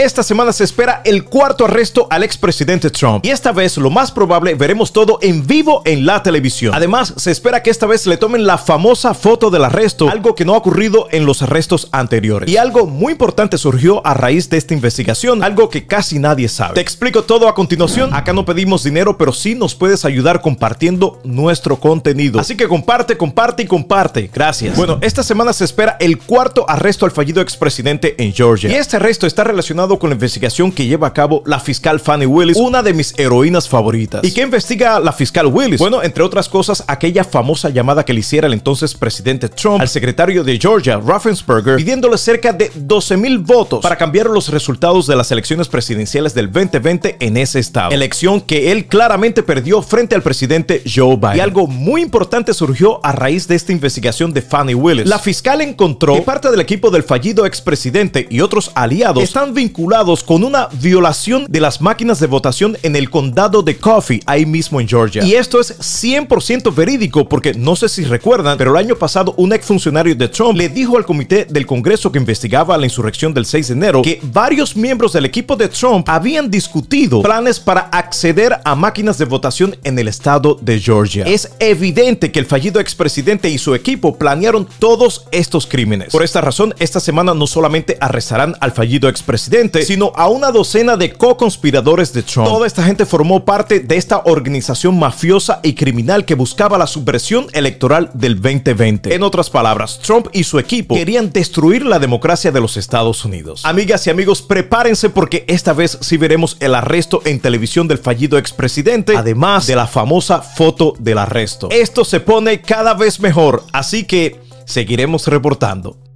Esta semana se espera el cuarto arresto al expresidente Trump y esta vez lo más probable veremos todo en vivo en la televisión. Además, se espera que esta vez le tomen la famosa foto del arresto, algo que no ha ocurrido en los arrestos anteriores. Y algo muy importante surgió a raíz de esta investigación, algo que casi nadie sabe. Te explico todo a continuación. Acá no pedimos dinero, pero sí nos puedes ayudar compartiendo nuestro contenido. Así que comparte, comparte y comparte. Gracias. Bueno, esta semana se espera el cuarto arresto al fallido expresidente en Georgia. Y este arresto está relacionado con la investigación que lleva a cabo la fiscal Fanny Willis, una de mis heroínas favoritas. ¿Y qué investiga la fiscal Willis? Bueno, entre otras cosas, aquella famosa llamada que le hiciera el entonces presidente Trump al secretario de Georgia, Raffensperger, pidiéndole cerca de 12 mil votos para cambiar los resultados de las elecciones presidenciales del 2020 en ese estado. Elección que él claramente perdió frente al presidente Joe Biden. Y algo muy importante surgió a raíz de esta investigación de Fanny Willis. La fiscal encontró que parte del equipo del fallido expresidente y otros aliados están vinculados con una violación de las máquinas de votación en el condado de Coffee, ahí mismo en Georgia. Y esto es 100% verídico porque no sé si recuerdan, pero el año pasado un exfuncionario de Trump le dijo al comité del Congreso que investigaba la insurrección del 6 de enero que varios miembros del equipo de Trump habían discutido planes para acceder a máquinas de votación en el estado de Georgia. Es evidente que el fallido expresidente y su equipo planearon todos estos crímenes. Por esta razón, esta semana no solamente arrestarán al fallido expresidente, sino a una docena de co-conspiradores de Trump. Toda esta gente formó parte de esta organización mafiosa y criminal que buscaba la subversión electoral del 2020. En otras palabras, Trump y su equipo querían destruir la democracia de los Estados Unidos. Amigas y amigos, prepárense porque esta vez sí veremos el arresto en televisión del fallido expresidente, además de la famosa foto del arresto. Esto se pone cada vez mejor, así que seguiremos reportando.